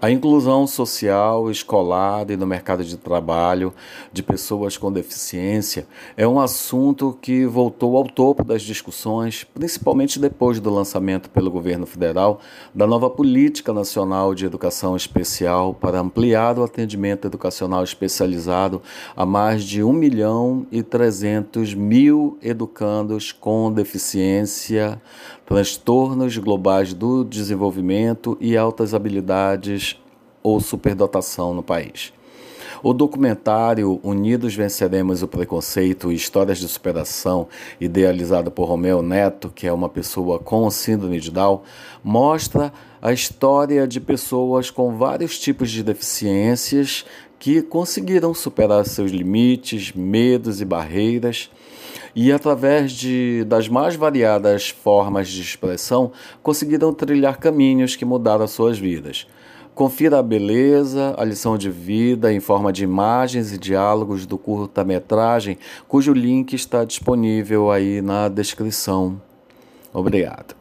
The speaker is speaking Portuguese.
A inclusão social, escolar e no mercado de trabalho de pessoas com deficiência é um assunto que voltou ao topo das discussões, principalmente depois do lançamento pelo governo federal da nova Política Nacional de Educação Especial para ampliar o atendimento educacional especializado a mais de 1 milhão e 300 mil educandos com deficiência, transtornos globais do desenvolvimento e altas habilidades ou superdotação no país. O documentário Unidos Venceremos o Preconceito Histórias de Superação, idealizado por Romeu Neto, que é uma pessoa com síndrome de Down, mostra a história de pessoas com vários tipos de deficiências que conseguiram superar seus limites, medos e barreiras e, através de, das mais variadas formas de expressão, conseguiram trilhar caminhos que mudaram suas vidas. Confira a beleza, a lição de vida em forma de imagens e diálogos do curta-metragem, cujo link está disponível aí na descrição. Obrigado.